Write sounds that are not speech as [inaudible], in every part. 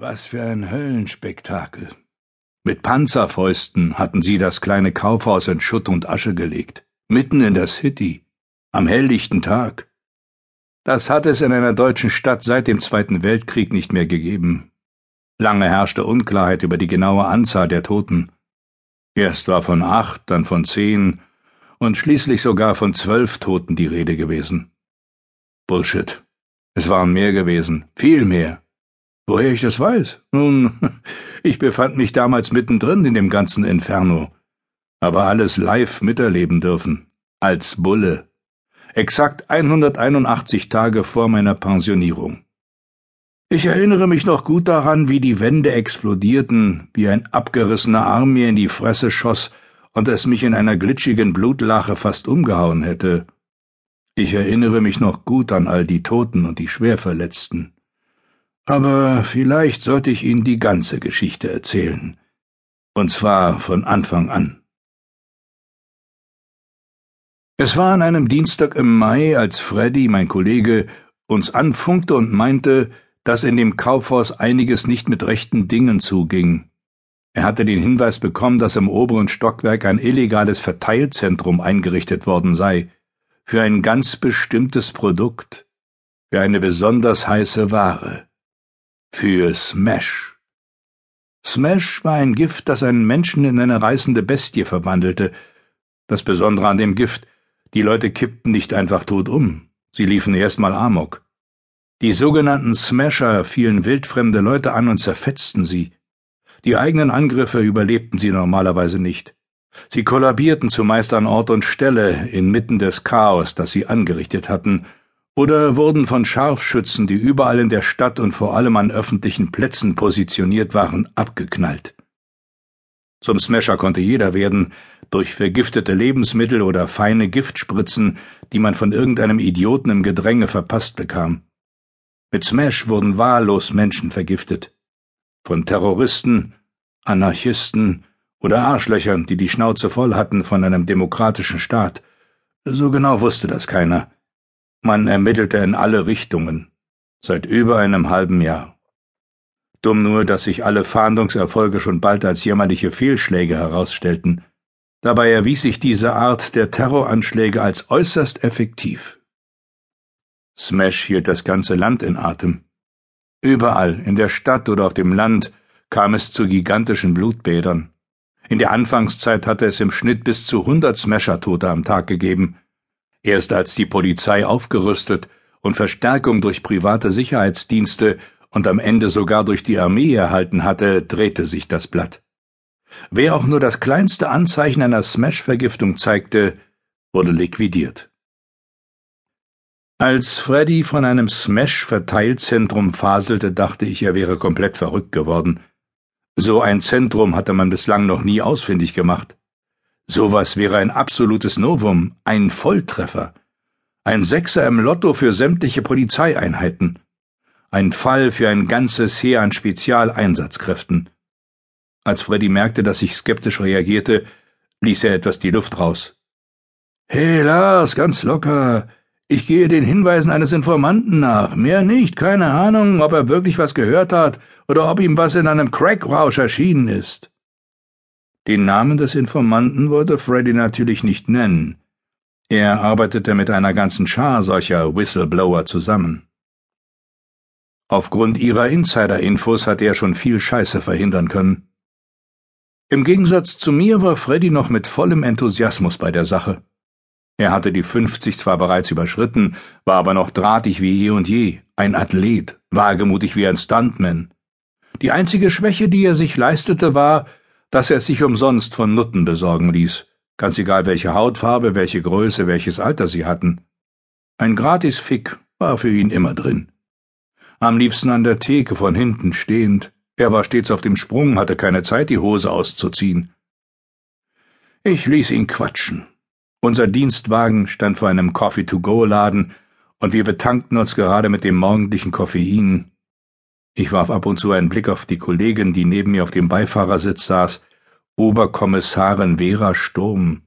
Was für ein Höllenspektakel. Mit Panzerfäusten hatten sie das kleine Kaufhaus in Schutt und Asche gelegt, mitten in der City, am helllichten Tag. Das hat es in einer deutschen Stadt seit dem Zweiten Weltkrieg nicht mehr gegeben. Lange herrschte Unklarheit über die genaue Anzahl der Toten. Erst war von acht, dann von zehn und schließlich sogar von zwölf Toten die Rede gewesen. Bullshit. Es waren mehr gewesen, viel mehr. Woher ich das weiß? Nun, [laughs] ich befand mich damals mittendrin in dem ganzen Inferno. Aber alles live miterleben dürfen. Als Bulle. Exakt 181 Tage vor meiner Pensionierung. Ich erinnere mich noch gut daran, wie die Wände explodierten, wie ein abgerissener Arm mir in die Fresse schoss und es mich in einer glitschigen Blutlache fast umgehauen hätte. Ich erinnere mich noch gut an all die Toten und die Schwerverletzten. Aber vielleicht sollte ich Ihnen die ganze Geschichte erzählen. Und zwar von Anfang an. Es war an einem Dienstag im Mai, als Freddy, mein Kollege, uns anfunkte und meinte, dass in dem Kaufhaus einiges nicht mit rechten Dingen zuging. Er hatte den Hinweis bekommen, dass im oberen Stockwerk ein illegales Verteilzentrum eingerichtet worden sei, für ein ganz bestimmtes Produkt, für eine besonders heiße Ware für Smash. Smash war ein Gift, das einen Menschen in eine reißende Bestie verwandelte. Das Besondere an dem Gift, die Leute kippten nicht einfach tot um, sie liefen erstmal Amok. Die sogenannten Smasher fielen wildfremde Leute an und zerfetzten sie. Die eigenen Angriffe überlebten sie normalerweise nicht. Sie kollabierten zumeist an Ort und Stelle inmitten des Chaos, das sie angerichtet hatten, oder wurden von Scharfschützen, die überall in der Stadt und vor allem an öffentlichen Plätzen positioniert waren, abgeknallt. Zum Smasher konnte jeder werden, durch vergiftete Lebensmittel oder feine Giftspritzen, die man von irgendeinem Idioten im Gedränge verpasst bekam. Mit Smash wurden wahllos Menschen vergiftet. Von Terroristen, Anarchisten oder Arschlöchern, die die Schnauze voll hatten von einem demokratischen Staat. So genau wusste das keiner. Man ermittelte in alle Richtungen. Seit über einem halben Jahr. Dumm nur, dass sich alle Fahndungserfolge schon bald als jämmerliche Fehlschläge herausstellten. Dabei erwies sich diese Art der Terroranschläge als äußerst effektiv. Smash hielt das ganze Land in Atem. Überall, in der Stadt oder auf dem Land, kam es zu gigantischen Blutbädern. In der Anfangszeit hatte es im Schnitt bis zu hundert Smasher-Tote am Tag gegeben, Erst als die Polizei aufgerüstet und Verstärkung durch private Sicherheitsdienste und am Ende sogar durch die Armee erhalten hatte, drehte sich das Blatt. Wer auch nur das kleinste Anzeichen einer Smash-Vergiftung zeigte, wurde liquidiert. Als Freddy von einem Smash-Verteilzentrum faselte, dachte ich, er wäre komplett verrückt geworden. So ein Zentrum hatte man bislang noch nie ausfindig gemacht. Sowas wäre ein absolutes Novum, ein Volltreffer. Ein Sechser im Lotto für sämtliche Polizeieinheiten. Ein Fall für ein ganzes Heer an Spezialeinsatzkräften. Als Freddy merkte, dass ich skeptisch reagierte, ließ er etwas die Luft raus. Hey Lars, ganz locker. Ich gehe den Hinweisen eines Informanten nach. Mehr nicht. Keine Ahnung, ob er wirklich was gehört hat oder ob ihm was in einem Crackrausch erschienen ist. Den Namen des Informanten wollte Freddy natürlich nicht nennen. Er arbeitete mit einer ganzen Schar solcher Whistleblower zusammen. Aufgrund ihrer Insider-Infos hatte er schon viel Scheiße verhindern können. Im Gegensatz zu mir war Freddy noch mit vollem Enthusiasmus bei der Sache. Er hatte die 50 zwar bereits überschritten, war aber noch drahtig wie eh und je, ein Athlet, wagemutig wie ein Stuntman. Die einzige Schwäche, die er sich leistete, war, dass er sich umsonst von Nutten besorgen ließ, ganz egal welche Hautfarbe, welche Größe, welches Alter sie hatten. Ein Gratis-Fick war für ihn immer drin. Am liebsten an der Theke von hinten stehend, er war stets auf dem Sprung, hatte keine Zeit, die Hose auszuziehen. Ich ließ ihn quatschen. Unser Dienstwagen stand vor einem Coffee-to-go-Laden, und wir betankten uns gerade mit dem morgendlichen Koffein, ich warf ab und zu einen Blick auf die Kollegin, die neben mir auf dem Beifahrersitz saß, Oberkommissarin Vera Sturm.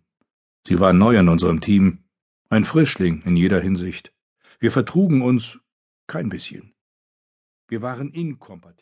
Sie war neu in unserem Team, ein Frischling in jeder Hinsicht. Wir vertrugen uns kein bisschen. Wir waren inkompatibel.